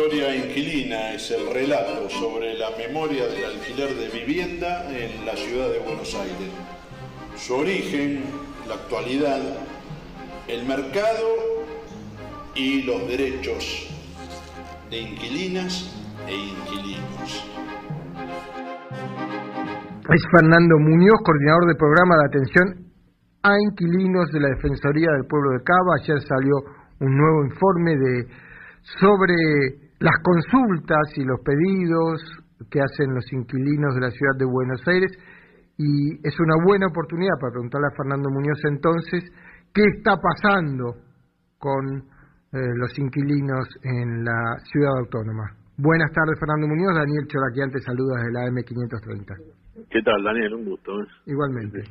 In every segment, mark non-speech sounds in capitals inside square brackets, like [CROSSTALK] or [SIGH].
Historia Inquilina es el relato sobre la memoria del alquiler de vivienda en la ciudad de Buenos Aires. Su origen, la actualidad, el mercado y los derechos de inquilinas e inquilinos. Es Fernando Muñoz, coordinador del programa de atención a inquilinos de la Defensoría del Pueblo de Cava. Ayer salió un nuevo informe de sobre las consultas y los pedidos que hacen los inquilinos de la ciudad de Buenos Aires y es una buena oportunidad para preguntarle a Fernando Muñoz entonces qué está pasando con eh, los inquilinos en la ciudad autónoma. Buenas tardes, Fernando Muñoz. Daniel Choraquiante saluda desde la M530. ¿Qué tal, Daniel? Un gusto. ¿eh? Igualmente.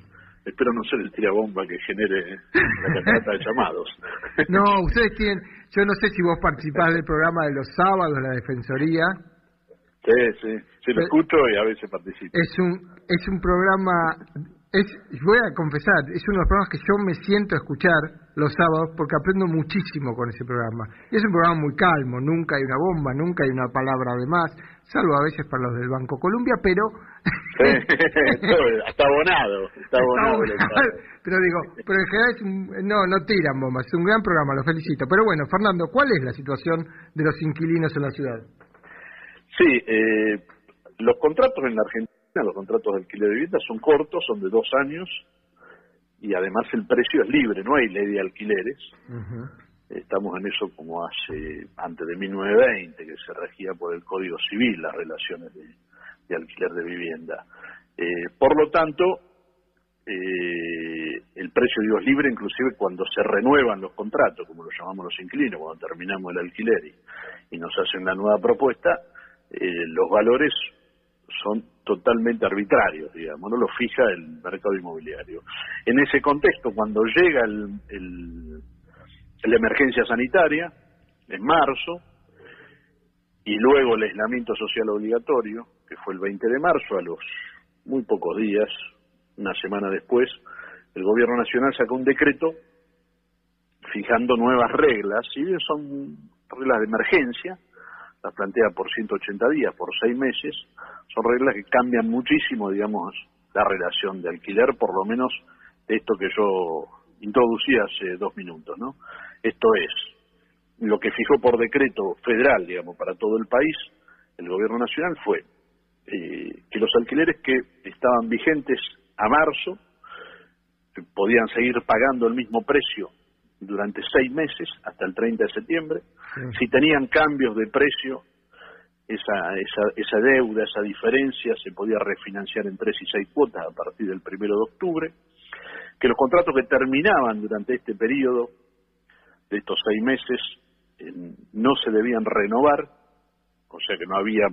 Espero no ser el tirabomba que genere la cantidad de llamados. [LAUGHS] No, ustedes tienen, yo no sé si vos participás del programa de los sábados la Defensoría. Sí, sí, sí lo escucho y a veces participo. Es un, es un programa es, voy a confesar, es uno de los programas que yo me siento a escuchar los sábados porque aprendo muchísimo con ese programa. Y es un programa muy calmo, nunca hay una bomba, nunca hay una palabra de más, salvo a veces para los del Banco Colombia, pero... [LAUGHS] está abonado, está abonado. pero digo, pero en general es un, no, no tiran bombas, es un gran programa, lo felicito. Pero bueno, Fernando, ¿cuál es la situación de los inquilinos en la ciudad? Sí, eh, los contratos en la Argentina los contratos de alquiler de vivienda son cortos, son de dos años y además el precio es libre, no hay ley de alquileres. Estamos en eso como hace antes de 1920, que se regía por el Código Civil las relaciones de, alquiler de vivienda. Eh, por lo tanto, eh, el precio digo, es libre inclusive cuando se renuevan los contratos, como lo llamamos los inquilinos, cuando terminamos el alquiler y, nos hacen la nueva propuesta, eh, los valores son totalmente arbitrarios, digamos, no lo fija el mercado inmobiliario. En ese contexto, cuando llega el, la emergencia sanitaria, en marzo, y luego el aislamiento social obligatorio, que fue el 20 de marzo, a los muy pocos días, una semana después, el gobierno nacional sacó un decreto fijando nuevas reglas, si bien son reglas de emergencia, las plantea por 180 días, por seis meses, son reglas que cambian muchísimo, digamos, la relación de alquiler, por lo menos esto que yo introducí hace dos minutos, ¿no? Esto es, lo que fijó por decreto federal, digamos, para todo el país, el gobierno nacional fue eh, que los alquileres que estaban vigentes a marzo podían seguir pagando el mismo precio durante seis meses hasta el 30 de septiembre. Si tenían cambios de precio, esa, esa, esa deuda, esa diferencia se podía refinanciar en tres y seis cuotas a partir del primero de octubre. Que los contratos que terminaban durante este periodo de estos seis meses eh, no se debían renovar, o sea que no había,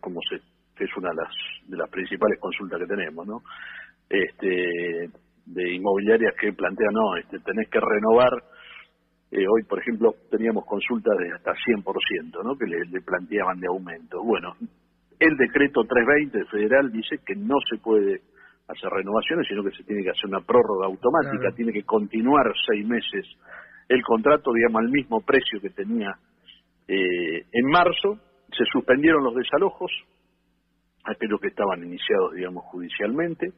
como se, es una de las, de las principales consultas que tenemos, ¿no? Este, de inmobiliarias que plantean, no, este, tenés que renovar. Eh, hoy, por ejemplo, teníamos consultas de hasta 100%, ¿no? Que le, planteaban de aumento. Bueno, el decreto 320 federal dice que no se puede hacer renovaciones, sino que se tiene que hacer una prórroga automática, tiene que continuar seis meses el contrato, digamos, al mismo precio que tenía eh, en marzo. Se suspendieron los desalojos, aquellos que estaban iniciados, digamos, judicialmente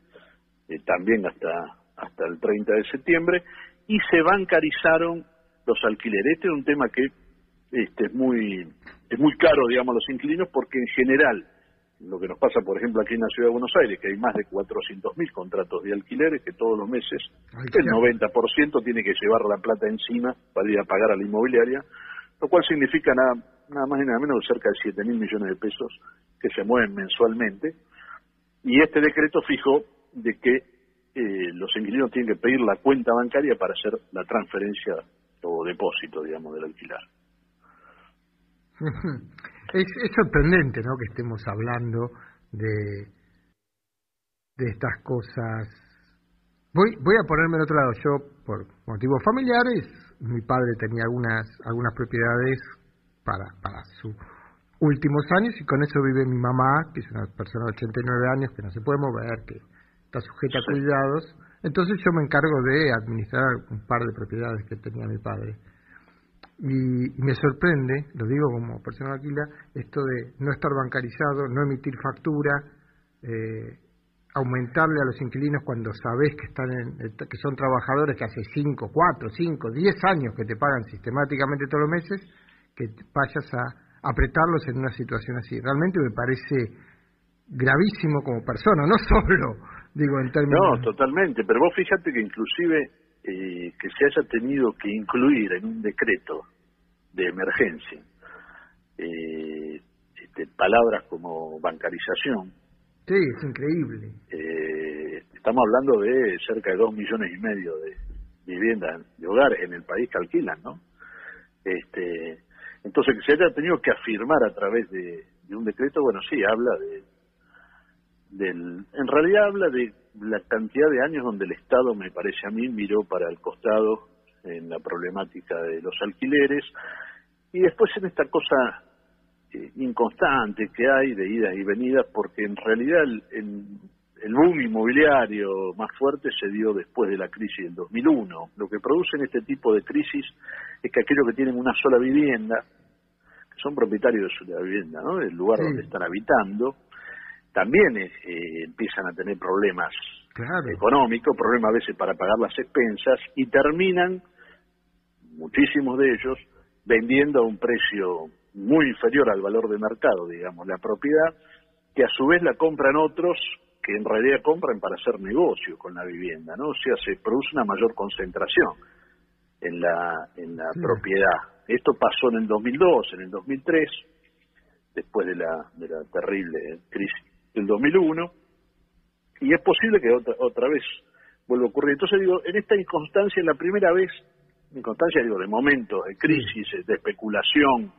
eh, también hasta, hasta el 30 de septiembre, y se bancarizaron los alquileres. Este es un tema que este, es muy es muy caro, digamos, a los inquilinos, porque en general, lo que nos pasa, por ejemplo, aquí en la Ciudad de Buenos Aires, que hay más de 400.000 contratos de alquileres, que todos los meses el 90% tiene que llevar la plata encima para ir a pagar a la inmobiliaria, lo cual significa nada, nada más y nada menos cerca de 7.000 millones de pesos que se mueven mensualmente. Y este decreto fijó de que eh, los inquilinos tienen que pedir la cuenta bancaria para hacer la transferencia o depósito, digamos, del alquilar. [LAUGHS] Es, es sorprendente, ¿no? Que estemos hablando de de estas cosas. Voy voy a ponerme al otro lado. Yo, por motivos familiares, mi padre tenía algunas algunas propiedades para para su últimos años y con eso vive mi mamá, que es una persona de 89 años que no se puede mover, que está sujeta a cuidados. Entonces yo me encargo de administrar un par de propiedades que tenía mi padre. Y, me sorprende, lo digo como persona alquila, esto de no estar bancarizado, no emitir factura, eh, aumentarle a los inquilinos cuando sabes que están en, que son trabajadores que hace 5, 4, 5, 10 años que te pagan sistemáticamente todos los meses, que vayas a apretarlos en una situación así. Realmente me parece gravísimo como persona, no [LAUGHS] solo digo en términos... No, totalmente, pero vos fíjate que inclusive eh, que se haya tenido que incluir en un decreto de emergencia eh, este, palabras como bancarización. Sí, es increíble. Eh, estamos hablando de cerca de dos millones y medio de viviendas de hogar en el país que alquilan, ¿no? Este, entonces, que se haya tenido que afirmar a través de, de un decreto, bueno, sí, habla de, del, en realidad habla de la cantidad de años donde el Estado, me parece a mí, miró para el costado en la problemática de los alquileres y después en esta cosa eh, inconstante que hay de idas y venidas, porque en realidad el, el, boom inmobiliario más fuerte se dio después de la crisis del 2001. Lo que producen este tipo de crisis es que aquellos que tienen una sola vivienda, que son propietarios de su vivienda, ¿no? del lugar donde están habitando, también eh, empiezan a tener problemas económicos, problemas a veces para pagar las expensas y terminan, muchísimos de ellos, vendiendo a un precio muy inferior al valor de mercado, digamos, la propiedad, que a su vez la compran otros que en realidad compran para hacer negocio con la vivienda, ¿no? O sea, se produce una mayor concentración en la, en la propiedad. Esto pasó en el 2002, en el 2003, después de la, de la terrible crisis del 2001, y es posible que otra, otra vez vuelva a ocurrir. Entonces digo, en esta inconstancia, la primera vez, inconstancia digo, de momentos de crisis, de especulación,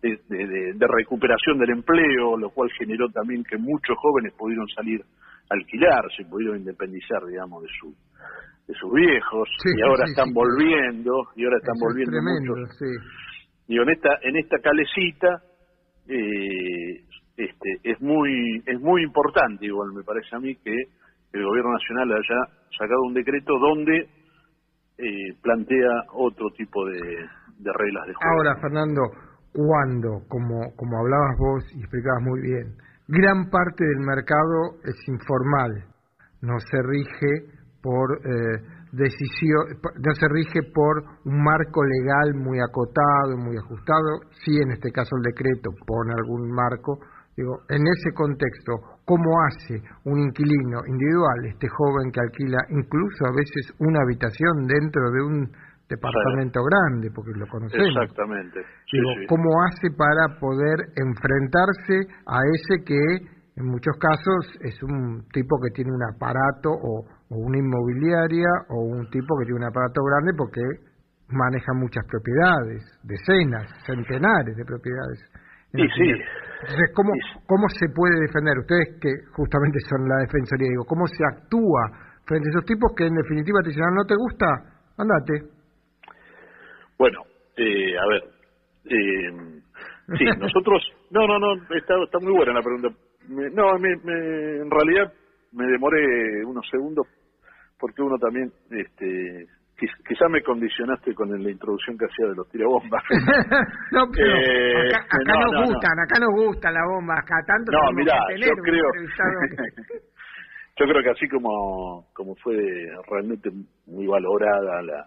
de, de, recuperación del empleo, lo cual generó también que muchos jóvenes pudieron salir a alquilar, se pudieron independizar, digamos, de su de sus viejos y ahora están volviendo y ahora están volviendo muchos. Y en esta en esta calecita eh, este, es muy es muy importante igual me parece a mí que el gobierno nacional haya sacado un decreto donde eh, plantea otro tipo de, reglas de juego. Ahora, Fernando, cuando, como, como hablabas vos y explicabas muy bien, gran parte del mercado es informal, no se rige por eh, decisión, no se rige por un marco legal muy acotado, muy ajustado, sí en este caso el decreto pone algún marco, Digo, en ese contexto, ¿cómo hace un inquilino individual, este joven que alquila incluso a veces una habitación dentro de un departamento grande, porque lo conocemos? Exactamente. Digo, ¿cómo hace para poder enfrentarse a ese que en muchos casos es un tipo que tiene un aparato o, o una inmobiliaria o un tipo que tiene un aparato grande porque maneja muchas propiedades, decenas, centenares de propiedades. Y sí. Entonces, ¿cómo, ¿cómo se puede defender? Ustedes que justamente son la defensoría, digo, ¿cómo se actúa frente a esos tipos que en definitiva te dicen, ah, no te gusta, andate? Bueno, eh, a ver, eh, sí, [LAUGHS] nosotros, no, no, no, está, está muy buena la pregunta. no, me, en realidad me demoré unos segundos porque uno también este, quizá me condicionaste con la introducción que hacía de los tirabombas. [LAUGHS] no, pero eh, acá, nos gustan, acá nos gusta la bomba, acá tanto No, mira, yo creo, [LAUGHS] [LAUGHS] yo creo que así como, como fue realmente muy valorada la,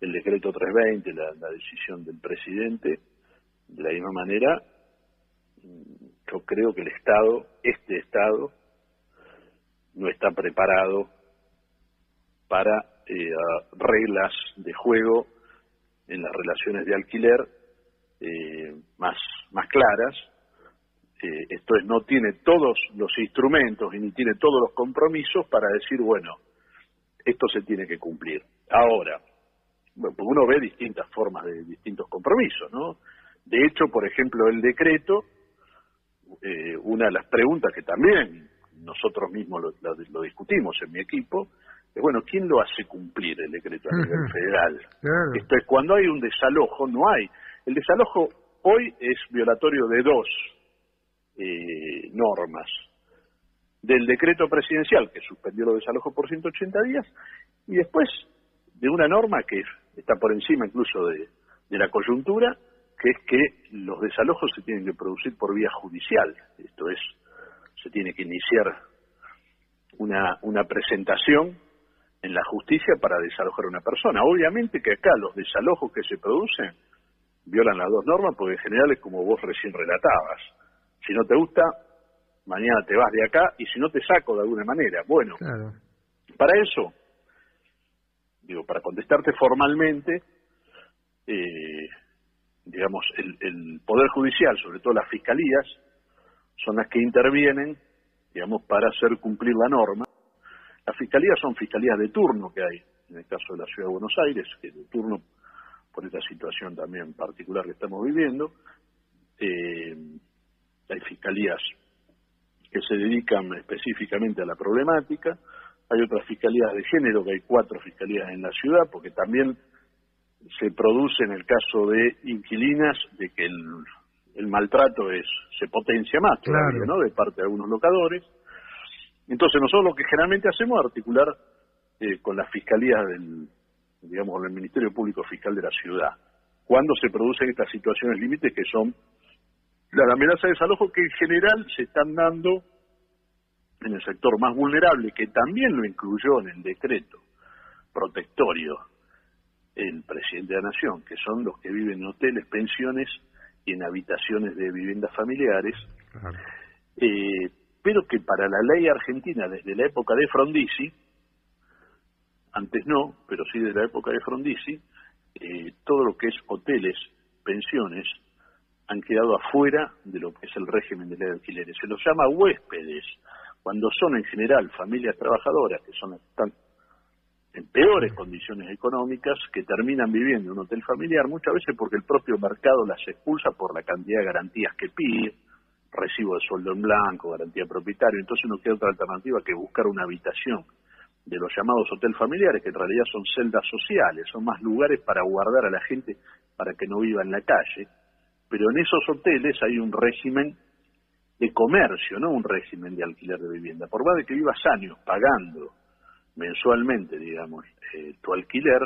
el decreto 320, la, la decisión del presidente, de la misma manera, yo creo que el Estado, este Estado, no está preparado para eh, reglas de juego en las relaciones de alquiler eh, más, más claras. Eh, esto es, no tiene todos los instrumentos y ni tiene todos los compromisos para decir, bueno, esto se tiene que cumplir. Ahora, bueno, pues uno ve distintas formas de distintos compromisos, ¿no? De hecho, por ejemplo, el decreto, eh, una de las preguntas que también nosotros mismos lo, lo discutimos en mi equipo, bueno, ¿quién lo hace cumplir el decreto a [LAUGHS] nivel federal? Esto es cuando hay un desalojo, no hay. El desalojo hoy es violatorio de dos eh, normas. Del decreto presidencial, que suspendió los desalojos por 180 días, y después de una norma que está por encima incluso de, de la coyuntura, que es que los desalojos se tienen que producir por vía judicial. Esto es, se tiene que iniciar una, una presentación en la justicia para desalojar a una persona. Obviamente que acá los desalojos que se producen violan las dos normas porque en general es como vos recién relatabas. Si no te gusta, mañana te vas de acá y si no te saco de alguna manera. Bueno, para eso, digo, para contestarte formalmente, eh, digamos, el, el Poder Judicial, sobre todo las fiscalías, son las que intervienen, digamos, para hacer cumplir la norma. Las fiscalías son fiscalías de turno que hay, en el caso de la Ciudad de Buenos Aires, que de turno por esta situación también particular que estamos viviendo. Eh, hay fiscalías que se dedican específicamente a la problemática, hay otras fiscalías de género, que hay cuatro fiscalías en la ciudad, porque también se produce en el caso de inquilinas de que el, maltrato es se potencia más todavía, ¿no? De parte de algunos locadores. Entonces nosotros lo que generalmente hacemos es articular eh, con las fiscalías del, digamos, con el Ministerio Público Fiscal de la ciudad, cuando se producen estas situaciones límites que son la amenaza de desalojo que en general se están dando en el sector más vulnerable, que también lo incluyó en el decreto protectorio el presidente de la Nación, que son los que viven en hoteles, pensiones y en habitaciones de viviendas familiares, eh, pero que para la ley argentina desde la época de Frondizi, antes no, pero sí desde la época de Frondizi, eh, todo lo que es hoteles, pensiones, han quedado afuera de lo que es el régimen de ley de alquileres. Se los llama huéspedes, cuando son en general familias trabajadoras que son están en peores condiciones económicas, que terminan viviendo en un hotel familiar, muchas veces porque el propio mercado las expulsa por la cantidad de garantías que pide, recibo de sueldo en blanco, garantía propietario, entonces no queda otra alternativa que buscar una habitación de los llamados hotel familiares, que en realidad son celdas sociales, son más lugares para guardar a la gente para que no viva en la calle, pero en esos hoteles hay un régimen de comercio, no un régimen de alquiler de vivienda. Por más de que vivas años pagando mensualmente, digamos, eh, tu alquiler,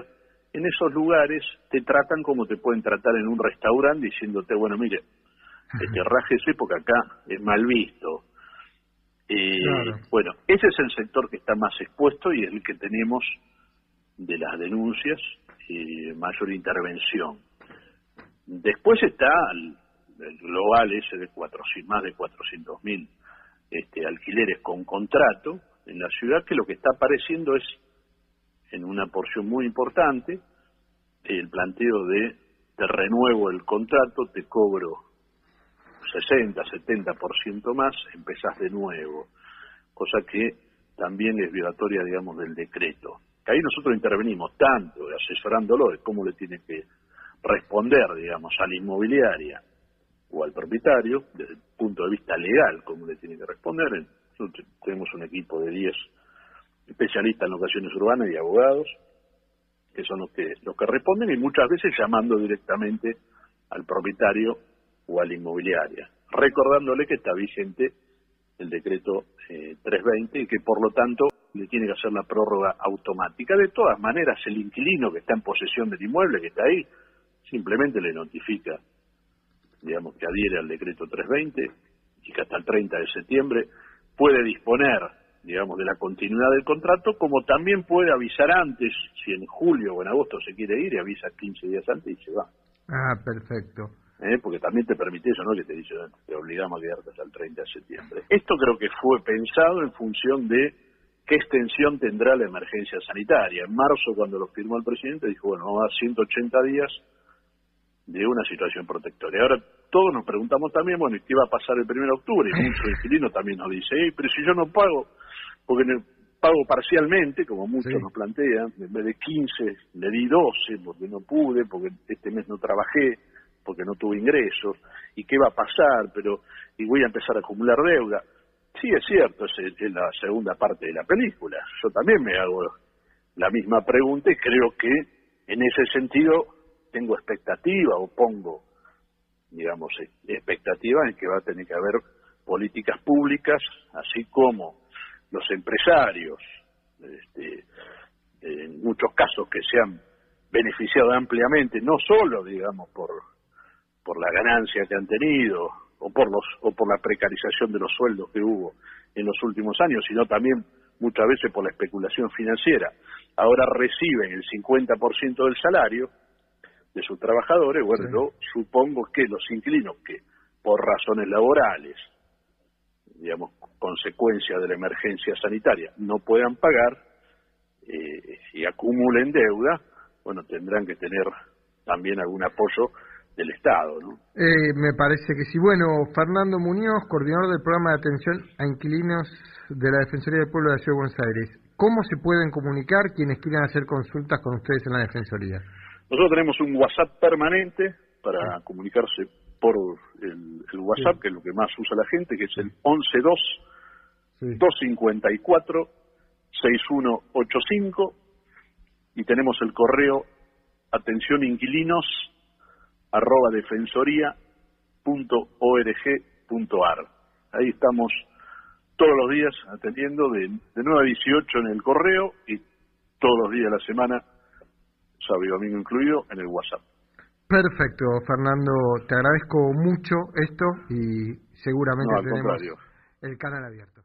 en esos lugares te tratan como te pueden tratar en un restaurante diciéndote, bueno, mire, este ese porque acá es mal visto, eh, bueno, ese es el sector que está más expuesto y es el que tenemos de las denuncias y mayor intervención. Después está el, global ese de cuatro, más de 400 mil este, alquileres con contrato en la ciudad, que lo que está apareciendo es, en una porción muy importante, el planteo de te renuevo el contrato, te cobro 60, 70% más, empezás de nuevo, cosa que también es violatoria, digamos, del decreto. Que ahí nosotros intervenimos tanto asesorándolo de cómo le tiene que responder, digamos, a la inmobiliaria o al propietario, desde el punto de vista legal, cómo le tiene que responder. Nosotros tenemos un equipo de 10 especialistas en locaciones urbanas y abogados, que son los que, los que responden y muchas veces llamando directamente al propietario o a la inmobiliaria, recordándole que está vigente el decreto 320 eh, y que por lo tanto le tiene que hacer la prórroga automática. De todas maneras, el inquilino que está en posesión del inmueble, que está ahí, simplemente le notifica, digamos, que adhiere al decreto 320 y que hasta el 30 de septiembre puede disponer, digamos, de la continuidad del contrato, como también puede avisar antes, si en julio o en agosto se quiere ir, y avisa 15 días antes y se va. Ah, perfecto. ¿Eh? porque también te permite eso, ¿no? Que te dice, te obligamos a quedarte hasta el 30 de septiembre. Esto creo que fue pensado en función de qué extensión tendrá la emergencia sanitaria. En marzo, cuando lo firmó el presidente, dijo, bueno, vamos a dar 180 días de una situación protectoria. Ahora todos nos preguntamos también, bueno, ¿qué va a pasar el 1 de octubre? Y [LAUGHS] muchos inquilinos también nos dicen, pero si yo no pago, porque pago parcialmente, como muchos nos plantean, en vez de 15 le di 12 porque no pude, porque este mes no trabajé, porque no tuve ingresos, y qué va a pasar, pero y voy a empezar a acumular deuda. Sí, es cierto, es, la segunda parte de la película. Yo también me hago la misma pregunta y creo que en ese sentido tengo expectativa o pongo, digamos, expectativa en que va a tener que haber políticas públicas, así como los empresarios, este, en muchos casos que se han beneficiado ampliamente, no solo, digamos, por, por la ganancia que han tenido o por, los, o por la precarización de los sueldos que hubo en los últimos años, sino también muchas veces por la especulación financiera. Ahora reciben el 50% del salario de sus trabajadores, bueno, yo supongo que los inquilinos que por razones laborales, digamos, consecuencia de la emergencia sanitaria, no puedan pagar eh, y acumulen deuda, bueno, tendrán que tener también algún apoyo del Estado, ¿no? Eh, me parece que sí. Bueno, Fernando Muñoz, coordinador del programa de atención a inquilinos de la Defensoría del Pueblo de la Ciudad de Buenos Aires. ¿Cómo se pueden comunicar quienes quieran hacer consultas con ustedes en la Defensoría? Nosotros tenemos un WhatsApp permanente para comunicarse por el, WhatsApp, que es lo que más usa la gente, que es el 112 254 6185 y tenemos el correo atención inquilinos arroba defensoría.org.ar. Ahí estamos todos los días atendiendo de, de 9 a 18 en el correo y todos los días de la semana, sábado y domingo incluido, en el WhatsApp. Perfecto, Fernando, te agradezco mucho esto y seguramente tenemos el canal abierto.